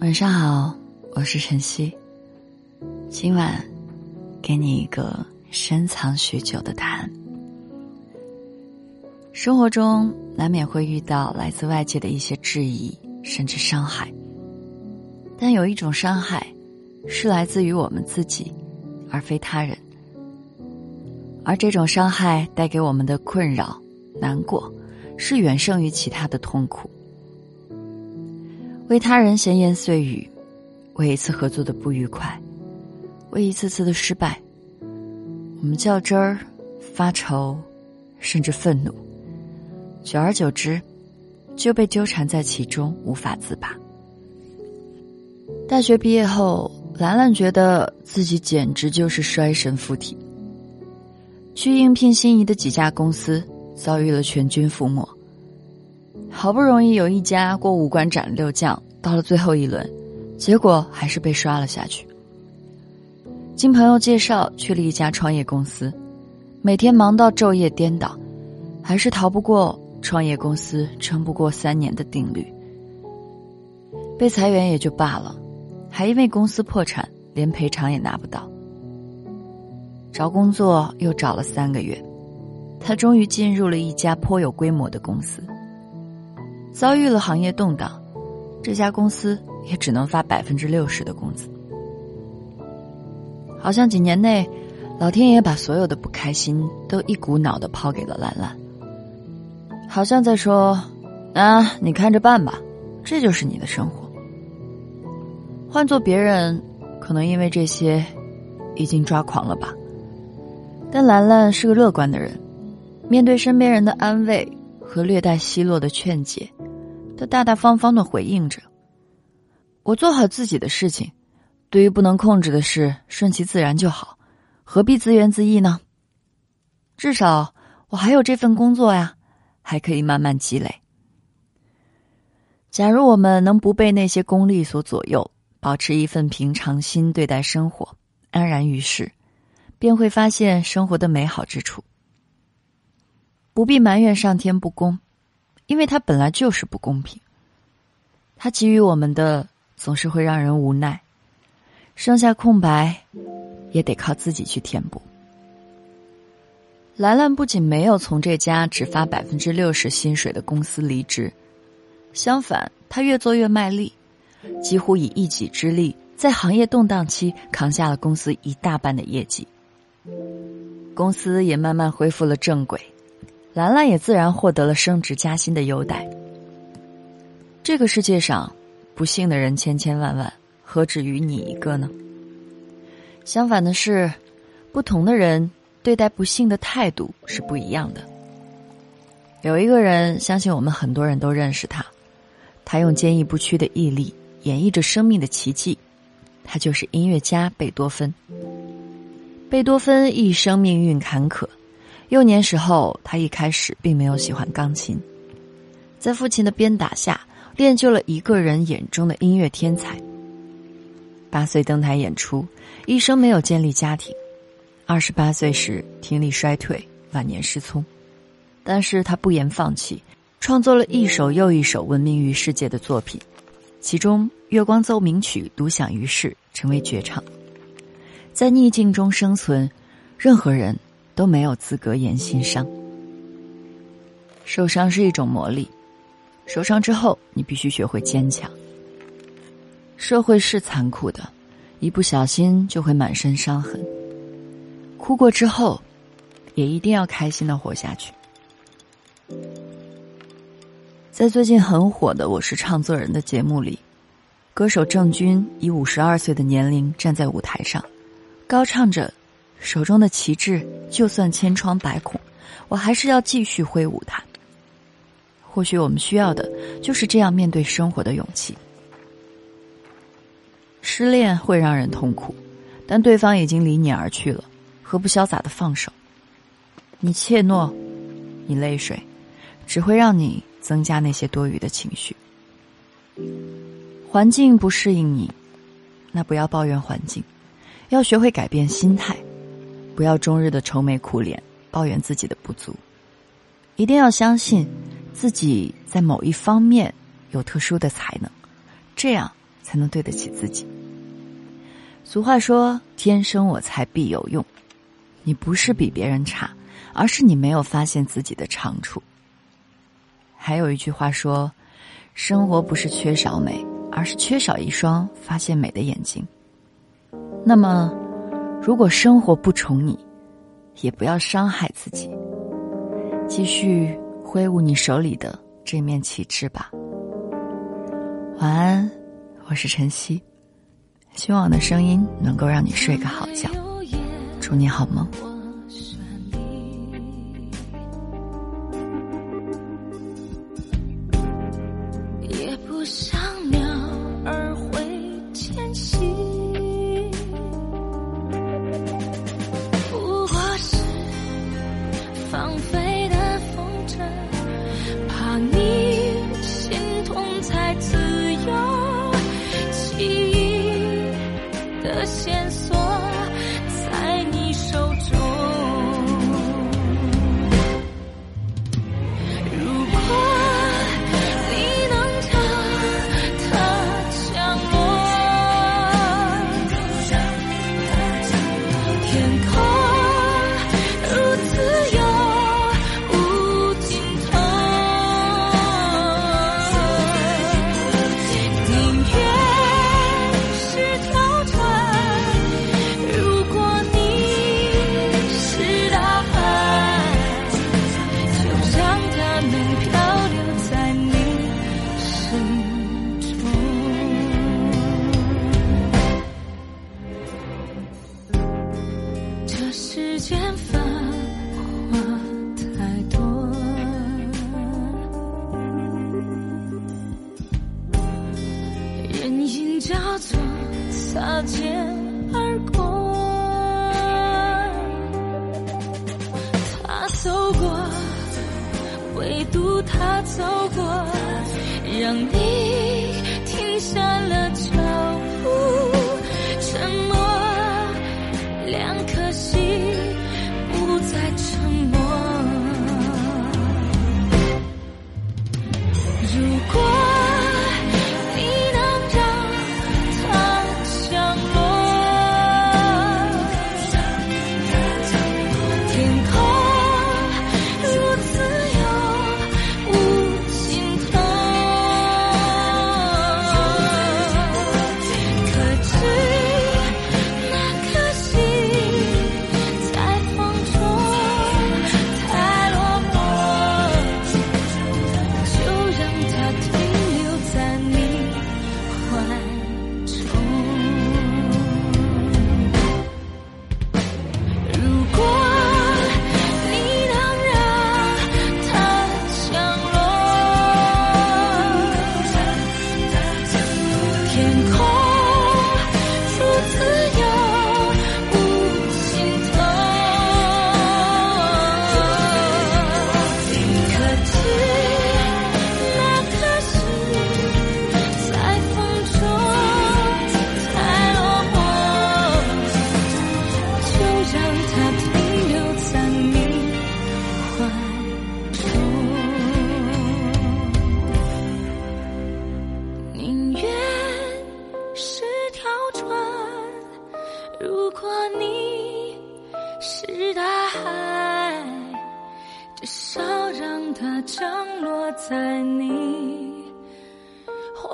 晚上好，我是晨曦。今晚给你一个深藏许久的答案。生活中难免会遇到来自外界的一些质疑，甚至伤害。但有一种伤害，是来自于我们自己，而非他人。而这种伤害带给我们的困扰、难过，是远胜于其他的痛苦。为他人闲言碎语，为一次合作的不愉快，为一次次的失败，我们较真儿、发愁，甚至愤怒。久而久之，就被纠缠在其中，无法自拔。大学毕业后，兰兰觉得自己简直就是衰神附体。去应聘心仪的几家公司，遭遇了全军覆没。好不容易有一家过五关斩六将，到了最后一轮，结果还是被刷了下去。经朋友介绍去了一家创业公司，每天忙到昼夜颠倒，还是逃不过创业公司撑不过三年的定律。被裁员也就罢了，还因为公司破产，连赔偿也拿不到。找工作又找了三个月，他终于进入了一家颇有规模的公司。遭遇了行业动荡，这家公司也只能发百分之六十的工资。好像几年内，老天爷把所有的不开心都一股脑的抛给了兰兰，好像在说：“啊，你看着办吧，这就是你的生活。”换做别人，可能因为这些，已经抓狂了吧。但兰兰是个乐观的人，面对身边人的安慰和略带奚落的劝解。他大大方方的回应着：“我做好自己的事情，对于不能控制的事，顺其自然就好，何必自怨自艾呢？至少我还有这份工作呀，还可以慢慢积累。假如我们能不被那些功利所左右，保持一份平常心对待生活，安然于世，便会发现生活的美好之处。不必埋怨上天不公。”因为它本来就是不公平，它给予我们的总是会让人无奈，剩下空白，也得靠自己去填补。兰兰不仅没有从这家只发百分之六十薪水的公司离职，相反，她越做越卖力，几乎以一己之力，在行业动荡期扛下了公司一大半的业绩，公司也慢慢恢复了正轨。兰兰也自然获得了升职加薪的优待。这个世界上，不幸的人千千万万，何止于你一个呢？相反的是，不同的人对待不幸的态度是不一样的。有一个人，相信我们很多人都认识他，他用坚毅不屈的毅力演绎着生命的奇迹，他就是音乐家贝多芬。贝多芬一生命运坎坷。幼年时候，他一开始并没有喜欢钢琴，在父亲的鞭打下，练就了一个人眼中的音乐天才。八岁登台演出，一生没有建立家庭，二十八岁时听力衰退，晚年失聪，但是他不言放弃，创作了一首又一首闻名于世界的作品，其中《月光奏鸣曲》独享于世，成为绝唱。在逆境中生存，任何人。都没有资格言心伤。受伤是一种磨砺，受伤之后，你必须学会坚强。社会是残酷的，一不小心就会满身伤痕。哭过之后，也一定要开心的活下去。在最近很火的《我是唱作人》的节目里，歌手郑钧以五十二岁的年龄站在舞台上，高唱着。手中的旗帜，就算千疮百孔，我还是要继续挥舞它。或许我们需要的就是这样面对生活的勇气。失恋会让人痛苦，但对方已经离你而去了，何不潇洒的放手？你怯懦，你泪水，只会让你增加那些多余的情绪。环境不适应你，那不要抱怨环境，要学会改变心态。不要终日的愁眉苦脸，抱怨自己的不足，一定要相信自己在某一方面有特殊的才能，这样才能对得起自己。俗话说：“天生我材必有用。”你不是比别人差，而是你没有发现自己的长处。还有一句话说：“生活不是缺少美，而是缺少一双发现美的眼睛。”那么，如果生活不宠你，也不要伤害自己，继续挥舞你手里的这面旗帜吧。晚安，我是晨曦，希望我的声音能够让你睡个好觉。祝你好梦。也不想念的线索。擦肩而过，他走过，唯独他走过，让你停下了脚步，沉默，两颗心不再我降落在你怀